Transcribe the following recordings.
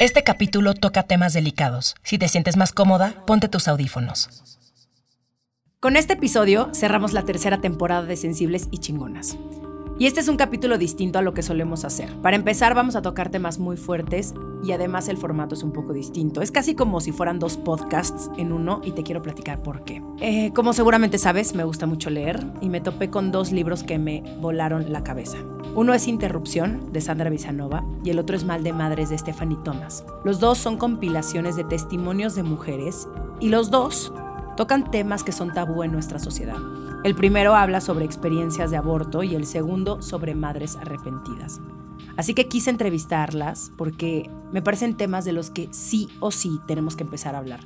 Este capítulo toca temas delicados. Si te sientes más cómoda, ponte tus audífonos. Con este episodio cerramos la tercera temporada de Sensibles y Chingonas. Y este es un capítulo distinto a lo que solemos hacer. Para empezar vamos a tocar temas muy fuertes y además el formato es un poco distinto. Es casi como si fueran dos podcasts en uno y te quiero platicar por qué. Eh, como seguramente sabes, me gusta mucho leer y me topé con dos libros que me volaron la cabeza. Uno es Interrupción de Sandra Visanova y el otro es Mal de Madres de Stephanie Thomas. Los dos son compilaciones de testimonios de mujeres y los dos tocan temas que son tabú en nuestra sociedad. El primero habla sobre experiencias de aborto y el segundo sobre madres arrepentidas. Así que quise entrevistarlas porque me parecen temas de los que sí o sí tenemos que empezar a hablar.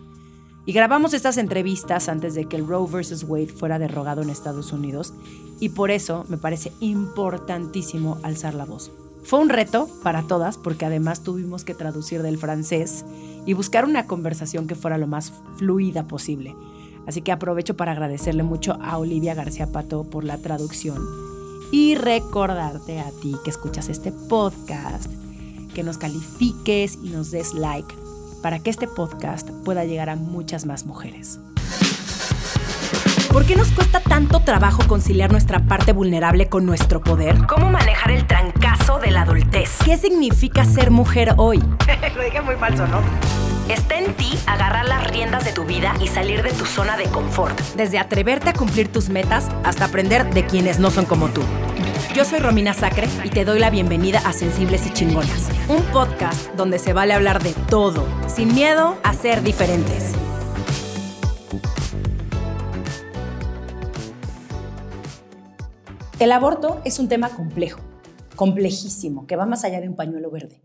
Y grabamos estas entrevistas antes de que el Roe vs. Wade fuera derogado en Estados Unidos y por eso me parece importantísimo alzar la voz. Fue un reto para todas porque además tuvimos que traducir del francés y buscar una conversación que fuera lo más fluida posible. Así que aprovecho para agradecerle mucho a Olivia García Pato por la traducción y recordarte a ti que escuchas este podcast que nos califiques y nos des like para que este podcast pueda llegar a muchas más mujeres. ¿Por qué nos cuesta tanto trabajo conciliar nuestra parte vulnerable con nuestro poder? ¿Cómo manejar el trancazo de la adultez? ¿Qué significa ser mujer hoy? Lo dije muy falso, ¿no? Está en ti agarrar las riendas de tu vida y salir de tu zona de confort. Desde atreverte a cumplir tus metas hasta aprender de quienes no son como tú. Yo soy Romina Sacre y te doy la bienvenida a Sensibles y Chingonas, un podcast donde se vale hablar de todo, sin miedo a ser diferentes. El aborto es un tema complejo, complejísimo, que va más allá de un pañuelo verde.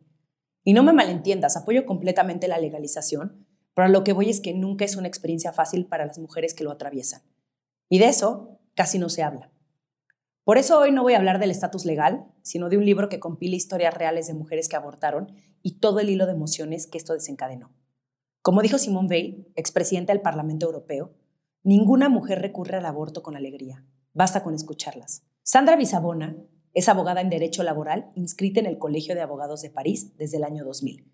Y no me malentiendas, apoyo completamente la legalización, pero lo que voy es que nunca es una experiencia fácil para las mujeres que lo atraviesan. Y de eso casi no se habla. Por eso hoy no voy a hablar del estatus legal, sino de un libro que compila historias reales de mujeres que abortaron y todo el hilo de emociones que esto desencadenó. Como dijo Simone Veil, expresidenta del Parlamento Europeo, ninguna mujer recurre al aborto con alegría, basta con escucharlas. Sandra Bisabona es abogada en Derecho Laboral inscrita en el Colegio de Abogados de París desde el año 2000.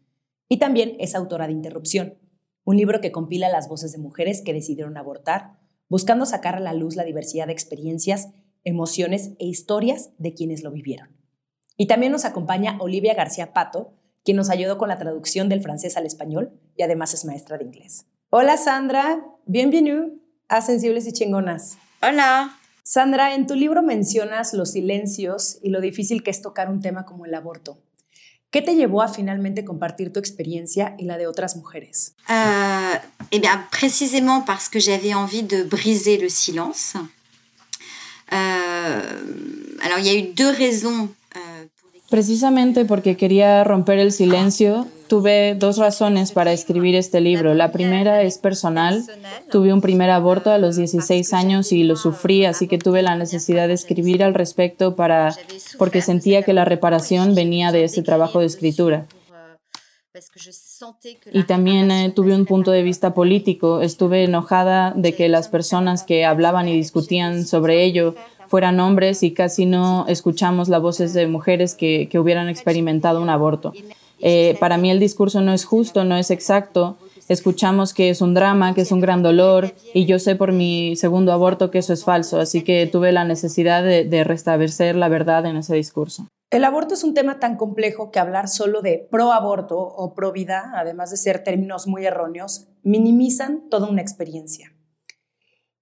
Y también es autora de Interrupción, un libro que compila las voces de mujeres que decidieron abortar, buscando sacar a la luz la diversidad de experiencias, emociones e historias de quienes lo vivieron. Y también nos acompaña Olivia García Pato, quien nos ayudó con la traducción del francés al español y además es maestra de inglés. Hola Sandra, bienvenue a Sensibles y Chingonas. Hola. Sandra, en tu libro mencionas los silencios y lo difícil que es tocar un tema como el aborto. ¿Qué te llevó a finalmente compartir tu experiencia y la de otras mujeres? Euh, eh bien, précisément parce que j'avais envie de briser le silence. Euh, alors, il y a eu deux raisons Precisamente porque quería romper el silencio, tuve dos razones para escribir este libro. La primera es personal. Tuve un primer aborto a los 16 años y lo sufrí, así que tuve la necesidad de escribir al respecto para porque sentía que la reparación venía de ese trabajo de escritura. Y también eh, tuve un punto de vista político. Estuve enojada de que las personas que hablaban y discutían sobre ello fueran hombres y casi no escuchamos las voces de mujeres que, hubieran experimentado un aborto. Eh, para mí el discurso no es justo, no es exacto. Escuchamos que es un drama, que es un gran dolor y yo sé por mi segundo aborto que eso es falso, así que tuve la necesidad de, de restablecer la verdad en ese discurso. El aborto es un tema tan complejo que hablar solo de pro aborto o pro vida, además de ser términos muy erróneos, minimizan toda una experiencia.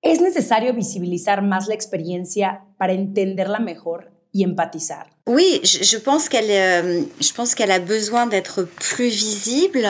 ¿Es necesario visibilizar más la experiencia para entenderla mejor y empatizar? Oui, je, je pense qu'elle euh, je pense qu'elle a besoin d'être plus visible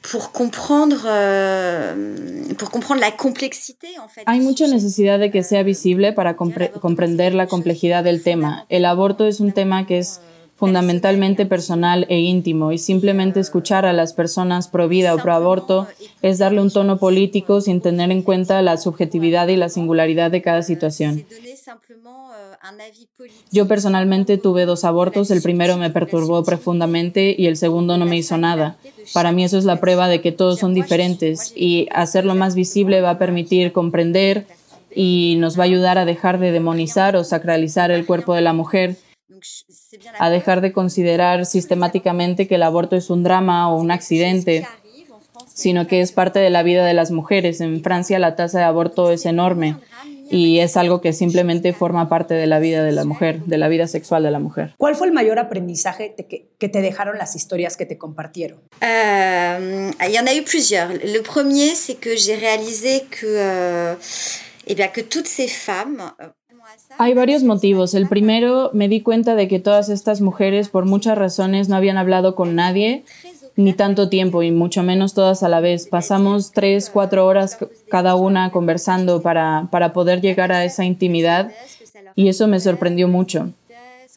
pour comprendre euh, pour comprendre la complexité en fait. Hay mucha necesidad de que sea visible para compre comprender la complejidad del tema. El aborto es un tema que es fundamentalmente personal e íntimo y simplemente escuchar a las personas pro vida o pro aborto es darle un tono político sin tener en cuenta la subjetividad y la singularidad de cada situación. Yo personalmente tuve dos abortos, el primero me perturbó profundamente y el segundo no me hizo nada. Para mí eso es la prueba de que todos son diferentes y hacerlo más visible va a permitir comprender y nos va a ayudar a dejar de demonizar o sacralizar el cuerpo de la mujer a dejar de considerar sistemáticamente que el aborto es un drama o un accidente, sino que es parte de la vida de las mujeres. En Francia la tasa de aborto es enorme y es algo que simplemente forma parte de la vida de la mujer, de la vida sexual de la mujer. ¿Cuál fue el mayor aprendizaje que, que te dejaron las historias que te compartieron? Il y en a eu plusieurs. Le premier, c'est que j'ai réalisé que, euh, eh bien, que toutes ces femmes euh, hay varios motivos. El primero, me di cuenta de que todas estas mujeres, por muchas razones, no habían hablado con nadie ni tanto tiempo y mucho menos todas a la vez. Pasamos tres, cuatro horas cada una conversando para, para poder llegar a esa intimidad y eso me sorprendió mucho.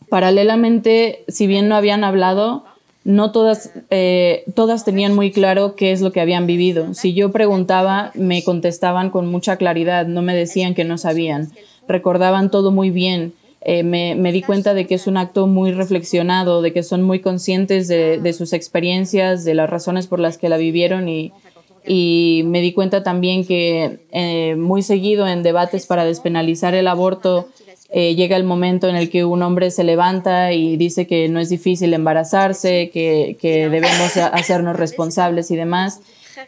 Paralelamente, si bien no habían hablado, no todas, eh, todas tenían muy claro qué es lo que habían vivido. Si yo preguntaba, me contestaban con mucha claridad, no me decían que no sabían recordaban todo muy bien. Eh, me, me, di cuenta de que es un acto muy reflexionado, de que son muy conscientes de, de sus experiencias, de las razones por las que la vivieron y, y me di cuenta también que eh, muy seguido en debates para despenalizar el aborto eh, llega el momento en el que un hombre se levanta y dice que no es difícil embarazarse, que, que debemos hacernos responsables y demás.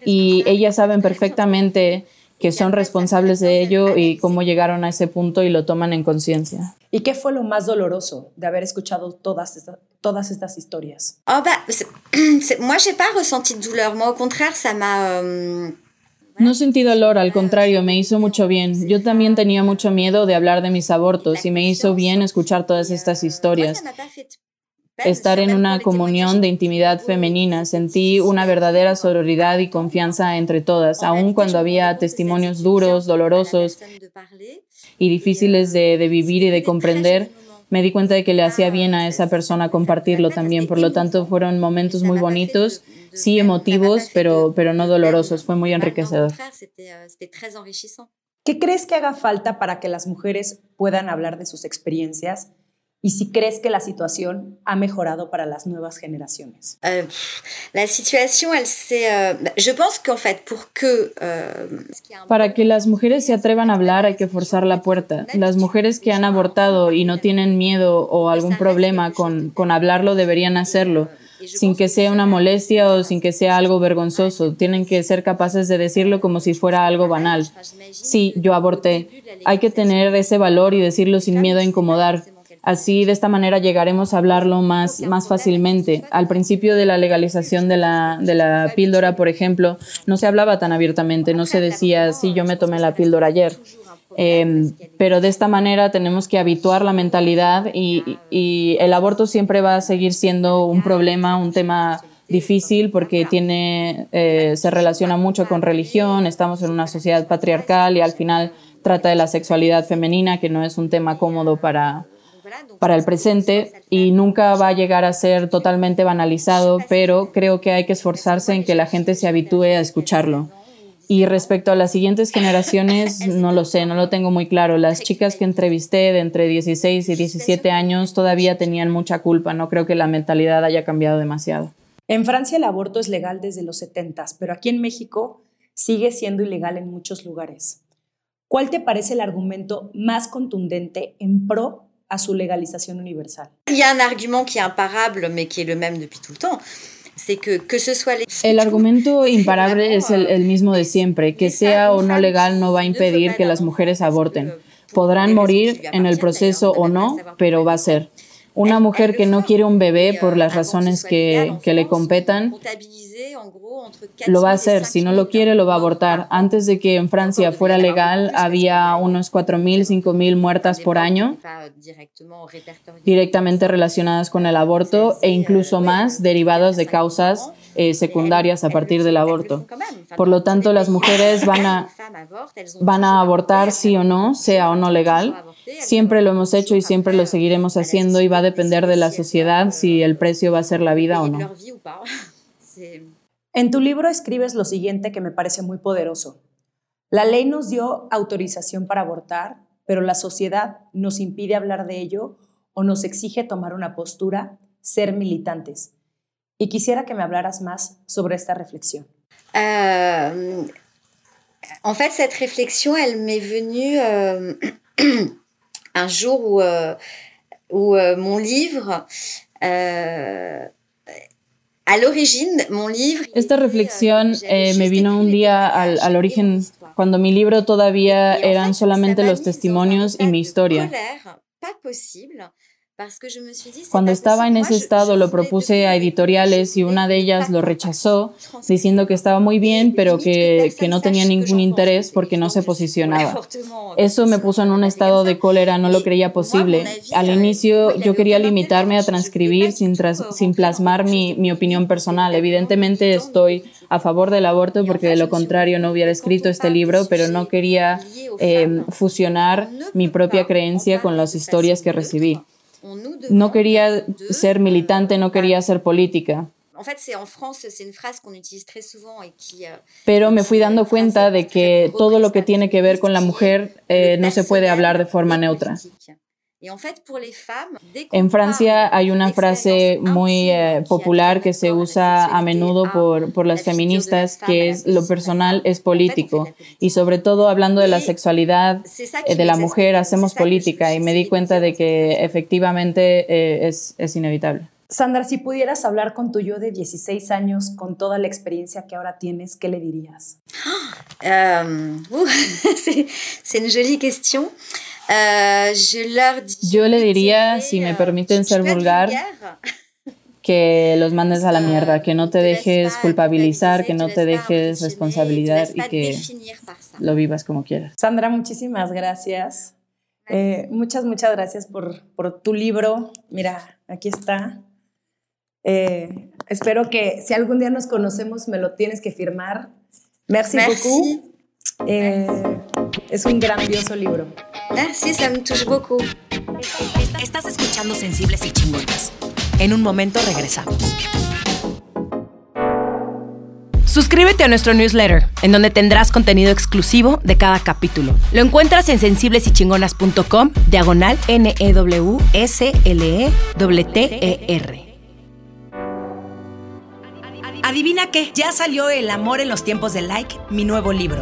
Y ellas saben perfectamente que son responsables de ello y cómo llegaron a ese punto y lo toman en conciencia. ¿Y qué fue lo más doloroso de haber escuchado todas, estas, todas estas historias? Oh, bah, moi, j'ai pas ressenti de douleur. Moi, au contraire, ça m'a... Euh, no sentí dolor, al contrario, me hizo mucho bien. Yo también tenía mucho miedo de hablar de mis abortos y me hizo bien escuchar todas estas historias estar en una comunión de intimidad femenina. Sentí una verdadera sororidad y confianza entre todas, aun cuando había testimonios duros, dolorosos y difíciles de, de, vivir y de comprender. Me di cuenta de que le hacía bien a esa persona compartirlo también. Por lo tanto, fueron momentos muy bonitos, sí emotivos, pero, pero no dolorosos. Fue muy enriquecedor. ¿Qué crees que haga falta para que las mujeres puedan hablar de sus experiencias y si crees que la situación ha mejorado para las nuevas generaciones. Euh, la situación, elle euh, je pense qu'en fait, pour que euh, para que las mujeres se atrevan a hablar hay que forzar la puerta. Las mujeres que han abortado y no tienen miedo o algún problema con, con hablarlo deberían hacerlo sin que sea una molestia o sin que sea algo vergonzoso. Tienen que ser capaces de decirlo como si fuera algo banal. Sí, yo aborté. Hay que tener ese valor y decirlo sin miedo a incomodar. Así, de esta manera, llegaremos a hablarlo más, más fácilmente. Al principio de la legalización de la, de la píldora, por ejemplo, no se hablaba tan abiertamente, no se decía, sí, yo me tomé la píldora ayer. Em, pero de esta manera tenemos que habituar la mentalidad y, el aborto siempre va a seguir siendo un problema, un tema difícil porque tiene, eh, se relaciona mucho con religión, estamos en una sociedad patriarcal y al final trata de la sexualidad femenina, que no es un tema cómodo para, para el presente y nunca va a llegar a ser totalmente banalizado, pero creo que hay que esforzarse en que la gente se habitúe a escucharlo. Y respecto a las siguientes generaciones, no lo sé, no lo tengo muy claro. Las chicas que entrevisté de entre 16 y 17 años todavía tenían mucha culpa. No creo que la mentalidad haya cambiado demasiado. En Francia el aborto es legal desde los 70, pero aquí en México sigue siendo ilegal en muchos lugares. ¿Cuál te parece el argumento más contundente en pro a su legalización universal. Il y a un argument qui est imparable, mais qui est le même depuis tout le temps. Que, que ce soit el argumento imparable es el, el mismo de siempre. Que sea o no legal no va a impedir que las mujeres aborten. Podrán morir en el proceso o no, pero va a ser. Una mujer que no quiere un bebé por las razones que, que le competan, lo va a hacer. Si no lo quiere, lo va a abortar. Antes de que en Francia fuera legal, había unos 4.000, 5.000 muertas por año directamente relacionadas con el aborto e incluso más derivadas de causas eh, secundarias a partir del aborto. Por lo tanto, las mujeres van a, van a abortar sí o no, sea o no legal. Siempre lo hemos hecho y siempre lo seguiremos haciendo y va a depender de la sociedad si el precio va a ser la vida o no. En tu libro escribes lo siguiente que me parece muy poderoso. La ley nos dio autorización para abortar, pero la sociedad nos impide hablar de ello o nos exige tomar una postura, ser militantes. Y quisiera que me hablaras más sobre esta reflexión. Euh, en fait, cette réflexion, elle m'est venue euh, un jour où euh, où euh, mon livre euh, Esta reflexión eh, me vino un día al, al, origen, cuando mi libro todavía eran solamente los testimonios y mi historia. Cuando estaba en ese estado lo propuse a editoriales y una de ellas lo rechazó diciendo que estaba muy bien pero que, que, no tenía ningún interés porque no se posicionaba. Eso me puso en un estado de cólera, no lo creía posible. Al inicio yo quería limitarme a transcribir sin, sin plasmar mi, mi opinión personal. Evidentemente estoy a favor del aborto porque de lo contrario no hubiera escrito este libro, pero no quería eh, fusionar mi propia creencia con las historias que recibí. No quería ser militante, no quería ser política. Pero me fui dando cuenta de que todo lo que tiene que ver con la mujer eh, no se puede hablar de forma neutra. En Francia hay una frase muy eh, popular que se usa a menudo por, por las feministas, que es lo personal es político. Y sobre todo hablando de la sexualidad eh, de la mujer, hacemos política y me di cuenta de que efectivamente eh, es, es inevitable. Sandra, si pudieras hablar con tu yo de 16 años, con toda la experiencia que ahora tienes, ¿qué le dirías? Um, uh, c'est une jolie question. Euh, Yo le diría, si me permiten ser vulgar, que los mandes a la mierda, que no te dejes culpabilizar, que no te dejes responsabilidad y que lo vivas como quieras. Sandra, muchísimas gracias. Eh, muchas, muchas gracias por, por, tu libro. Mira, aquí está. Eh, espero que si algún día nos conocemos me lo tienes que firmar. Merci, beaucoup. Eh, es un grandioso libro. Beaucoup. Estás escuchando Sensibles y Chingonas. En un momento regresamos. Suscríbete a nuestro newsletter, en donde tendrás contenido exclusivo de cada capítulo. Lo encuentras en sensiblesychingonas.com, diagonal N-E-W-S-L-E-T-E-R. Adivina qué, ya salió El amor en los tiempos de like, mi nuevo libro.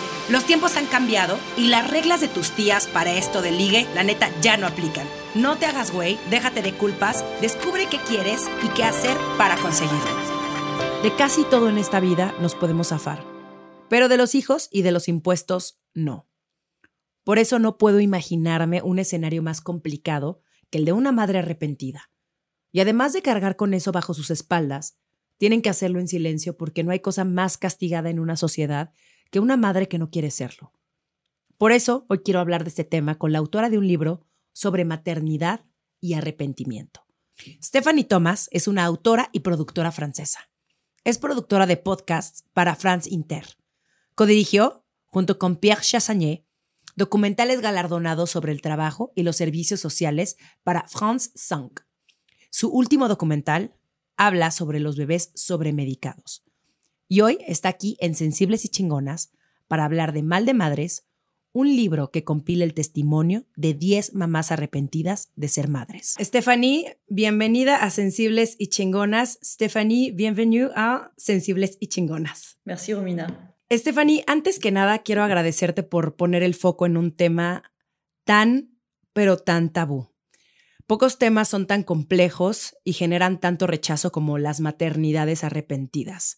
Los tiempos han cambiado y las reglas de tus tías para esto de ligue, la neta, ya no aplican. No te hagas güey, déjate de culpas, descubre qué quieres y qué hacer para conseguirlo. De casi todo en esta vida nos podemos zafar, pero de los hijos y de los impuestos no. Por eso no puedo imaginarme un escenario más complicado que el de una madre arrepentida. Y además de cargar con eso bajo sus espaldas, tienen que hacerlo en silencio porque no hay cosa más castigada en una sociedad que una madre que no quiere serlo. Por eso hoy quiero hablar de este tema con la autora de un libro sobre maternidad y arrepentimiento. Stephanie Thomas es una autora y productora francesa. Es productora de podcasts para France Inter. Codirigió, junto con Pierre Chassagné, documentales galardonados sobre el trabajo y los servicios sociales para France 5. Su último documental habla sobre los bebés sobremedicados. Y hoy está aquí en Sensibles y Chingonas para hablar de Mal de Madres, un libro que compila el testimonio de 10 mamás arrepentidas de ser madres. Stephanie, bienvenida a Sensibles y Chingonas. Stephanie, bienvenue a Sensibles y Chingonas. Merci, Romina. Stephanie, antes que nada quiero agradecerte por poner el foco en un tema tan, pero tan tabú. Pocos temas son tan complejos y generan tanto rechazo como las maternidades arrepentidas.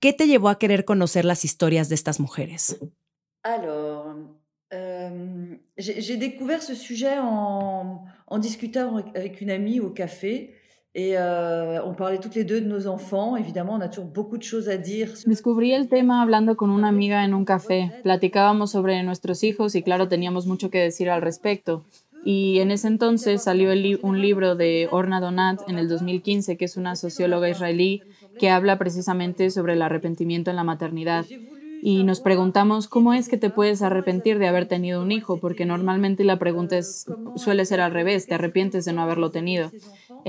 ¿Qué te llevó a querer conocer las historias de estas mujeres? Alors, euh, j'ai découvert ce sujet en, en, discutant avec une amie au café. Et euh, on parlait toutes les deux de nos enfants. Évidemment, on a toujours beaucoup de choses à dire. Descubrí el tema hablando con una amiga en un café. Platicábamos sobre nuestros hijos y claro, teníamos mucho que decir al respecto. Y en ese entonces salió un libro de Orna Donat en el 2015, que es una socióloga israelí que habla precisamente sobre el arrepentimiento en la maternidad. Y nos preguntamos cómo es que te puedes arrepentir de haber tenido un hijo, porque normalmente la pregunta es, suele ser al revés, te arrepientes de no haberlo tenido.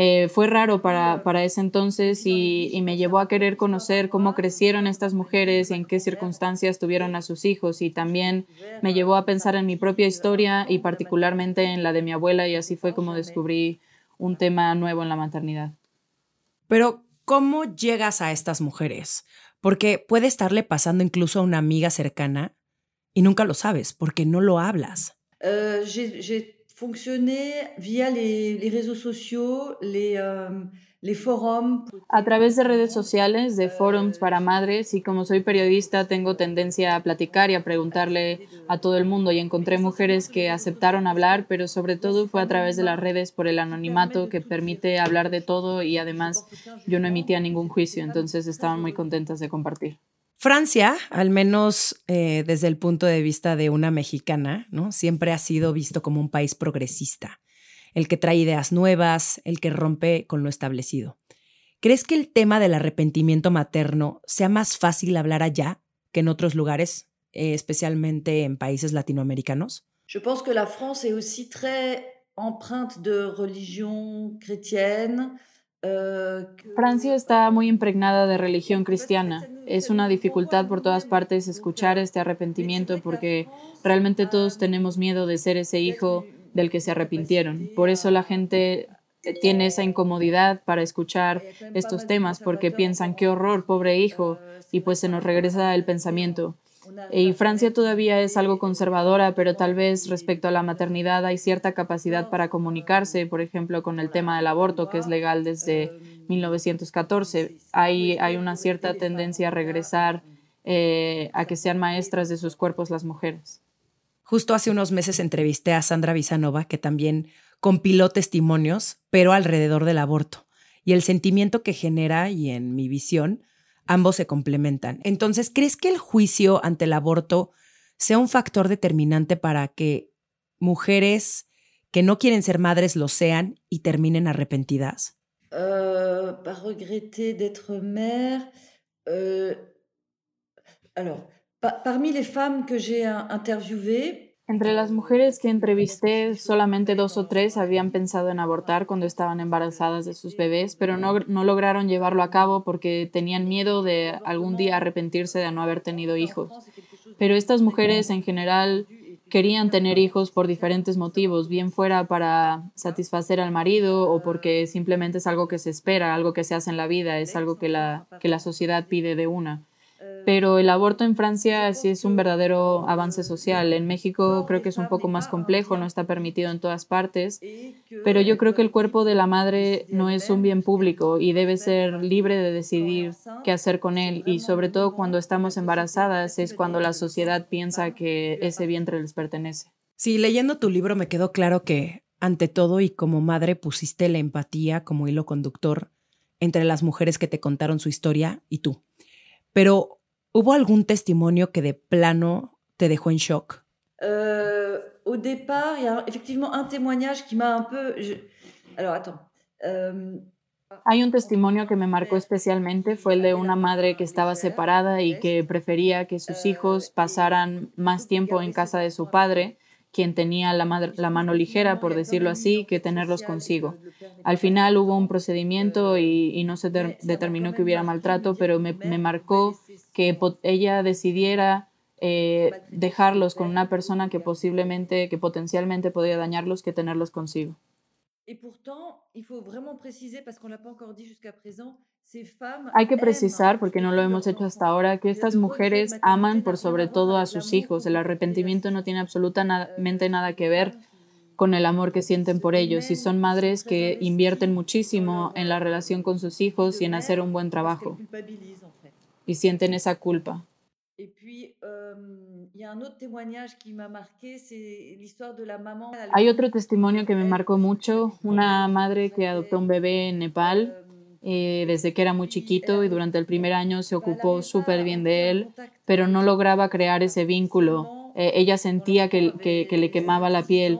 Eh, fue raro para, para ese entonces y, y, me llevó a querer conocer cómo crecieron estas mujeres y en qué circunstancias tuvieron a sus hijos y también me llevó a pensar en mi propia historia y particularmente en la de mi abuela y así fue como descubrí un tema nuevo en la maternidad. Pero, ¿cómo llegas a estas mujeres? Porque puede estarle pasando incluso a una amiga cercana y nunca lo sabes porque no lo hablas. Uh, fonctionné via les, les réseaux sociaux, les, euh. A través de redes sociales, de forums para madres, y como soy periodista, tengo tendencia a platicar y a preguntarle a todo el mundo. Y encontré mujeres que aceptaron hablar, pero sobre todo fue a través de las redes por el anonimato que permite hablar de todo y además yo no emitía ningún juicio, entonces estaban muy contentas de compartir. Francia, al menos eh, desde el punto de vista de una mexicana, ¿no? siempre ha sido visto como un país progresista, el que trae ideas nuevas, el que rompe con lo establecido. ¿Crees que el tema del arrepentimiento materno sea más fácil hablar allá que en otros lugares, eh, especialmente en países latinoamericanos? Je pense que la France est aussi très empreinte de religion chrétienne. Euh, Francia está muy impregnada de religión cristiana. Es una dificultad por todas partes escuchar este arrepentimiento porque realmente todos tenemos miedo de ser ese hijo del que se arrepintieron. Por eso la gente tiene esa incomodidad para escuchar estos temas porque piensan qué horror, pobre hijo, y pues se nos regresa el pensamiento. Y Francia todavía es algo conservadora, pero tal vez respecto a la maternidad hay cierta capacidad para comunicarse, por ejemplo, con el tema del aborto, que es legal desde 1914. Hay, hay una cierta tendencia a regresar eh, a que sean maestras de sus cuerpos las mujeres. Justo hace unos meses entrevisté a Sandra Visanova, que también compiló testimonios, pero alrededor del aborto. Y el sentimiento que genera, y en mi visión, ambos se complementan. Entonces, ¿crees que el juicio ante el aborto sea un factor determinante para que mujeres que no quieren ser madres lo sean y terminen arrepentidas? Euh, para regretter d'être mère. Euh, alors, parmi les femmes que j'ai interviewées, entre las mujeres que entrevisté, solamente dos o tres habían pensado en abortar cuando estaban embarazadas de sus bebés, pero no, no, lograron llevarlo a cabo porque tenían miedo de algún día arrepentirse de no haber tenido hijos. Pero estas mujeres en general querían tener hijos por diferentes motivos, bien fuera para satisfacer al marido o porque simplemente es algo que se espera, algo que se hace en la vida, es algo que la, que la sociedad pide de una pero el aborto en Francia sí es un verdadero avance social. En México creo que es un poco más complejo, no está permitido en todas partes, pero yo creo que el cuerpo de la madre no es un bien público y debe ser libre de decidir qué hacer con él y sobre todo cuando estamos embarazadas es cuando la sociedad piensa que ese vientre les pertenece. Sí, leyendo tu libro me quedó claro que ante todo y como madre pusiste la empatía como hilo conductor entre las mujeres que te contaron su historia y tú. Pero ¿Hubo algún testimonio que de plano te dejó en shock? Euh, au départ, il y a effectivement un témoignage qui m'a un peu. Je... Alors, attends. Euh... Hay un testimonio que me marcó especialmente, fue el de una madre que estaba separada y que prefería que sus hijos pasaran más tiempo en casa de su padre quien tenía la, mano ligera, por decirlo así, que tenerlos consigo. Al final hubo un procedimiento y, no se determinó que hubiera maltrato, pero me, marcó que ella decidiera eh, dejarlos con una persona que posiblemente, que potencialmente podía dañarlos, que tenerlos consigo. Hay que precisar, porque no lo hemos hecho hasta ahora, que estas mujeres aman por sobre todo a sus hijos. El arrepentimiento no tiene absolutamente nada que ver con el amor que sienten por ellos. Y son madres que invierten muchísimo en la relación con sus hijos y en hacer un buen trabajo. y sienten esa culpa. Hay otro testimonio que me marcó mucho, una madre que adoptó un bebé en Nepal eh, desde que era muy chiquito y durante el primer año se ocupó súper bien de él, pero no lograba crear ese vínculo. Eh, ella sentía que, que, le quemaba la piel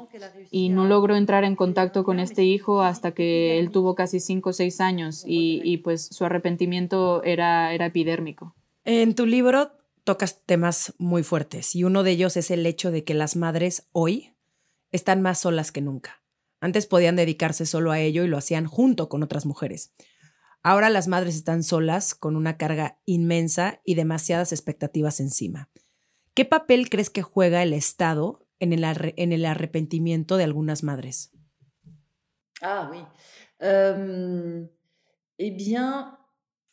y no logró entrar en contacto con este hijo hasta que él tuvo casi 5 o 6 años y, y, pues su arrepentimiento era, era epidérmico. En tu libro tocas temas muy fuertes y uno de ellos es el hecho de que las madres hoy están más solas que nunca Antes podían dedicarse solo a ello y lo hacían junto con otras mujeres. Ahora las madres están solas con una carga inmensa y demasiadas expectativas encima. ¿Qué papel crees que juega el Estado en el, en el arrepentimiento de algunas madres? Ah oui. Eh bien,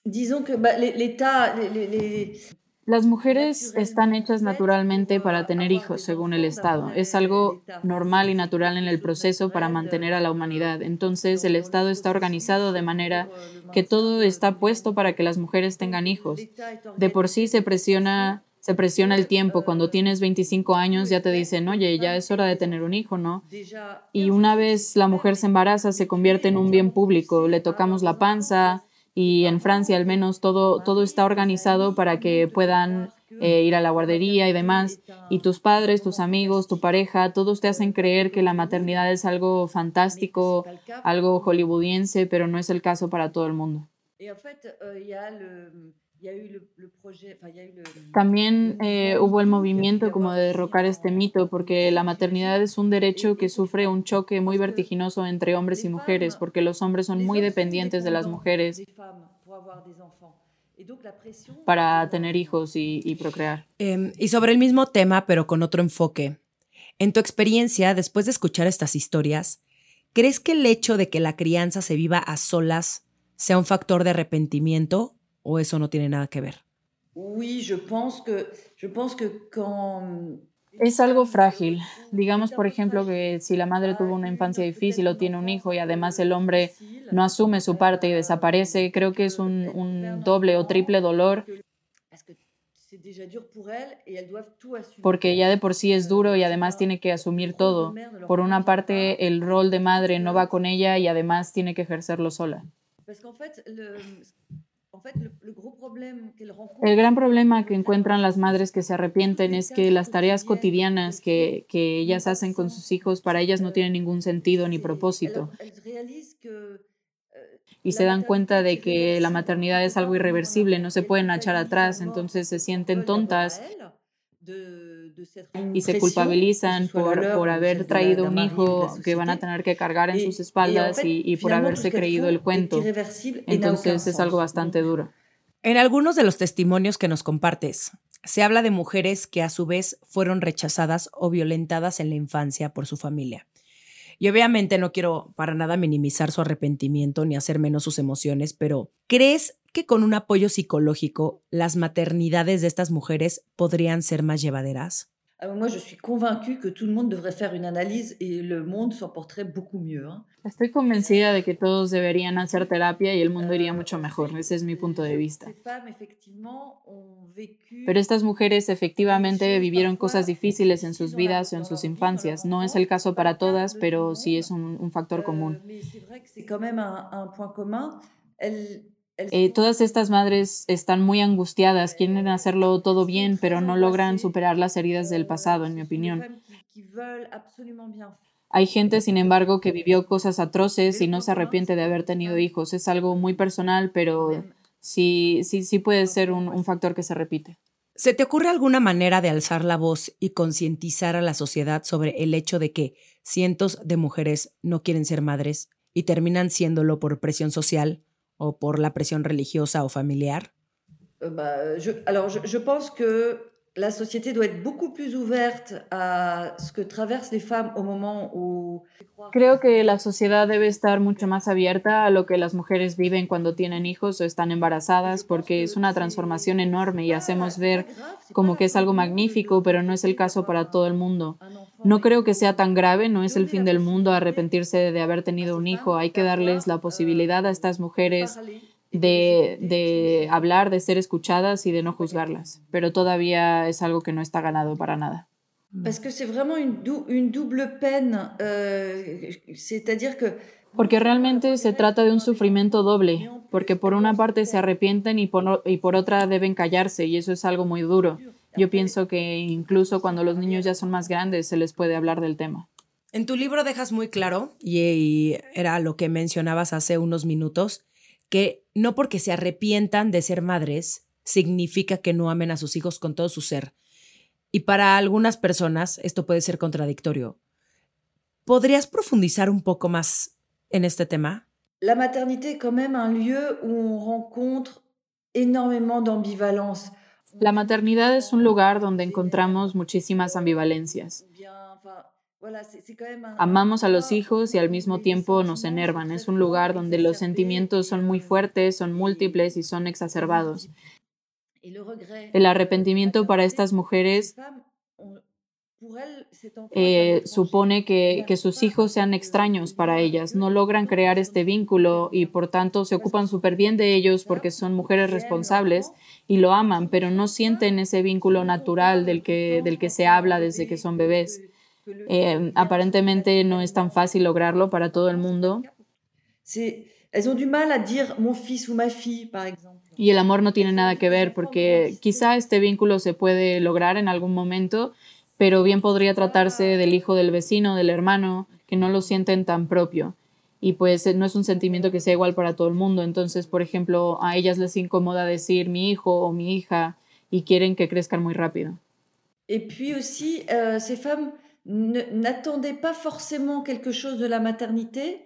disons que l'État, les, las mujeres están hechas naturalmente para tener hijos, según el Estado. Es algo normal y natural en el proceso para mantener a la humanidad. Entonces, el Estado está organizado de manera que todo está puesto para que las mujeres tengan hijos. De por sí se presiona se presiona el tiempo. Cuando tienes 25 años ya te dicen, oye, ya es hora de tener un hijo, ¿no? Y una vez la mujer se embaraza, se convierte en un bien público. Le tocamos la panza, y en Francia al menos todo, todo está organizado para que puedan eh, ir a la guardería y demás. Y tus padres, tus amigos, tu pareja, todos te hacen creer que la maternidad es algo fantástico, algo hollywoodiense, pero no es el caso para todo el mundo. También eh, hubo el movimiento como de derrocar este mito, porque la maternidad es un derecho que sufre un choque muy vertiginoso entre hombres y mujeres, porque los hombres son muy dependientes de las mujeres para tener hijos y, procrear. Em, y sobre el mismo tema, pero con otro enfoque. En tu experiencia, después de escuchar estas historias, ¿crees que el hecho de que la crianza se viva a solas sea un factor de arrepentimiento o eso no tiene nada que ver? Es algo frágil. Digamos, por ejemplo, que si la madre tuvo una infancia difícil o tiene un hijo y además el hombre no asume su parte y desaparece, creo que es un, un doble o triple dolor porque ya de por sí es duro y además tiene que asumir todo. Por una parte, el rol de madre no va con ella y además tiene que ejercerlo sola. El gran problema que encuentran las madres que se arrepienten es que las tareas cotidianas que, que ellas hacen con sus hijos para ellas no tienen ningún sentido ni propósito. Euh, y se dan cuenta de que la maternidad es algo irreversible, no se pueden echar atrás, entonces se sienten tontas y se culpabilizan por, por haber traído un hijo que van a tener que cargar en sus espaldas y, y por haberse creído el cuento. Entonces es algo bastante duro. En algunos de los testimonios que nos compartes, se habla de mujeres que a su vez fueron rechazadas o violentadas en la infancia por su familia. Y obviamente no quiero para nada minimizar su arrepentimiento ni hacer menos sus emociones, pero ¿crees que con un apoyo psicológico las maternidades de estas mujeres podrían ser más llevaderas? Ah, moi, je suis convaincue que tout le monde devrait faire une analyse et le monde s'en porterait beaucoup mieux. Hein. Estoy convencida de que todos deberían hacer terapia y el mundo iría mucho mejor. Ese es mi punto de vista. Pero estas mujeres efectivamente vivieron cosas difíciles en sus vidas o en sus infancias. No es el caso para todas, pero sí es un, un factor común. Eh, todas estas madres están muy angustiadas, quieren hacerlo todo bien, pero no logran superar las heridas del pasado, en mi opinión. Hay gente, sin embargo, que vivió cosas atroces y no se arrepiente de haber tenido hijos. Es algo muy personal, pero sí, sí, sí puede ser un, un factor que se repite. ¿Se te ocurre alguna manera de alzar la voz y concientizar a la sociedad sobre el hecho de que cientos de mujeres no quieren ser madres y terminan siéndolo por presión social o por la presión religiosa o familiar? Bah, je, alors, je, je, pense que la que. Creo que la sociedad debe estar mucho más abierta a lo que las mujeres viven cuando tienen hijos o están embarazadas, porque es una transformación enorme y hacemos ver como que es algo magnífico, pero no es el caso para todo el mundo. No creo que sea tan grave, no es el fin del mundo arrepentirse de haber tenido un hijo. Hay que darles la posibilidad a estas mujeres de, de hablar, de ser escuchadas y de no juzgarlas. Pero todavía es algo que no está ganado para nada. Porque realmente se trata de un sufrimiento doble, porque por una parte se arrepienten y por, y por otra deben callarse, y eso es algo muy duro. Yo pienso que incluso cuando los niños ya son más grandes se les puede hablar del tema. En tu libro dejas muy claro, y, era lo que mencionabas hace unos minutos, que no porque se arrepientan de ser madres significa que no amen a sus hijos con todo su ser. Y para algunas personas esto puede ser contradictorio. ¿Podrías profundizar un poco más en este tema? La maternité est quand même un lieu où on rencontre énormément d'ambivalence. La maternidad es un lugar donde encontramos muchísimas ambivalencias. Amamos a los hijos y al mismo tiempo nos enervan. Es un lugar donde los sentimientos son muy fuertes, son múltiples y son exacerbados. El arrepentimiento para estas mujeres eh, supone que, que, sus hijos sean extraños para ellas, no logran crear este vínculo y por tanto se ocupan súper bien de ellos porque son mujeres responsables y lo aman, pero no sienten ese vínculo natural del que, del que se habla desde que son bebés. Eh, aparentemente no es tan fácil lograrlo para todo el mundo. Y el amor no tiene nada que ver porque quizá este vínculo se puede lograr en algún momento, pero bien podría tratarse del hijo del vecino, del hermano, que no lo sienten tan propio. Y pues no es un sentimiento que sea igual para todo el mundo. Entonces, por ejemplo, a ellas les incomoda decir mi hijo o mi hija y quieren que crezcan muy rápido. Y puis aussi, euh, ces femmes n'attendaient pas forcément quelque chose de la maternité.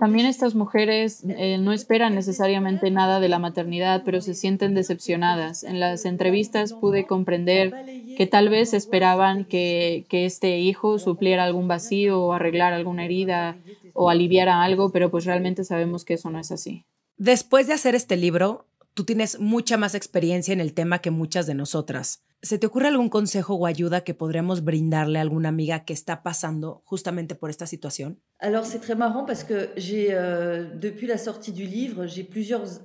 También estas mujeres eh, no esperan necesariamente nada de la maternidad, pero se sienten decepcionadas. En las entrevistas pude comprender que tal vez esperaban que, que este hijo supliera algún vacío o arreglara alguna herida o aliviara algo, pero pues realmente sabemos que eso no es así. Después de hacer este libro, tú tienes mucha más experiencia en el tema que muchas de nosotras. ¿Se te ocurre algún consejo o ayuda que podríamos brindarle a alguna amiga que está pasando justamente por esta situación? Alors c'est très marrant parce que j'ai euh, depuis la sortie du livre, j'ai plusieurs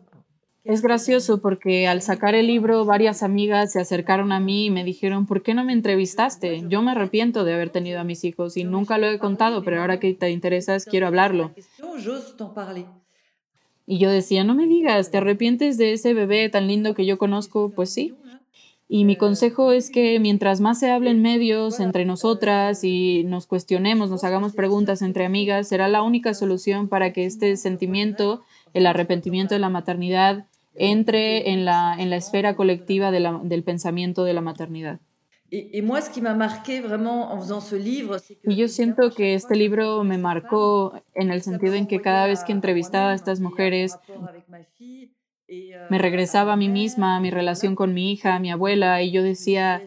es gracioso porque al sacar el libro varias amigas se acercaron a mí y me dijeron, ¿por qué no me entrevistaste? Yo me arrepiento de haber tenido a mis hijos y nunca lo he contado, pero ahora que te interesas quiero hablarlo. Y yo decía, no me digas, ¿te arrepientes de ese bebé tan lindo que yo conozco? Pues sí. Y mi consejo es que mientras más se hable en medios, entre nosotras, y nos cuestionemos, nos hagamos preguntas entre amigas, será la única solución para que este sentimiento, el arrepentimiento de la maternidad, entre en la, en la esfera colectiva del pensamiento de la maternidad. Y yo siento que este libro me marcó en el sentido en que cada vez que entrevistaba a estas mujeres, me regresaba a mí misma, a mi relación con mi hija, a mi abuela, y yo decía,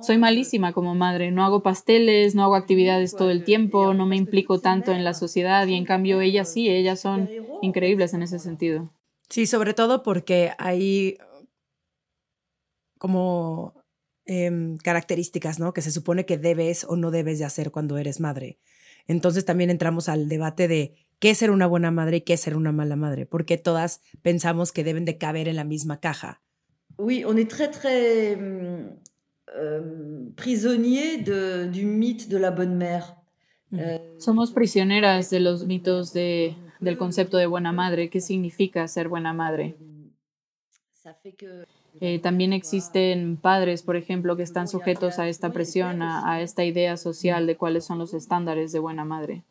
soy malísima como madre, no hago pasteles, no hago actividades todo el tiempo, no me implico tanto en la sociedad y en cambio ellas sí, ellas son increíbles en ese sentido. Sí, sobre todo porque hay como em, características, ¿no? Que se supone que debes o no debes de hacer cuando eres madre. Entonces también entramos al debate de qué es ser una buena madre y qué es ser una mala madre, porque todas pensamos que deben de caber en la misma caja. Oui, on est très très euh, prisonnier de, du mythe de la bonne mère. Euh, Somos prisioneras de los mitos de, del concepto de buena madre. ¿Qué significa ser buena madre? Eh, también existen padres, por ejemplo, que están sujetos a esta presión, a, a esta idea social de cuáles son los estándares de buena madre.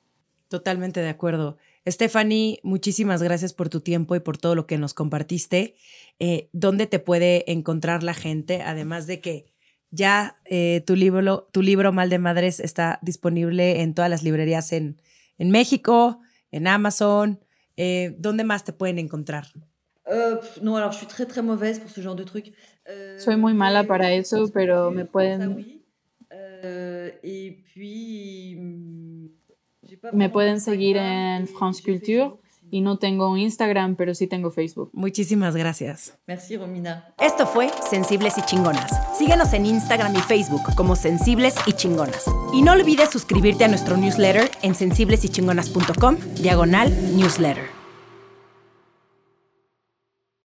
Totalmente de acuerdo. Stephanie, muchísimas gracias por tu tiempo y por todo lo que nos compartiste. Eh, ¿Dónde te puede encontrar la gente? Además de que ya eh, tu, libro, tu libro Mal de Madres está disponible en todas las librerías en, en México, en Amazon. Eh, ¿Dónde más te pueden encontrar? no, alors je suis très très mauvaise pour ce genre de truc. Soy muy mala para eso, pero me pueden. y puis me pueden seguir en France Culture y no tengo Instagram, pero sí tengo Facebook. Muchísimas gracias. Merci, Romina. Esto fue Sensibles y Chingonas. Síguenos en Instagram y Facebook como Sensibles y Chingonas. Y no olvides suscribirte a nuestro newsletter en sensiblesychingonas.com, diagonal newsletter.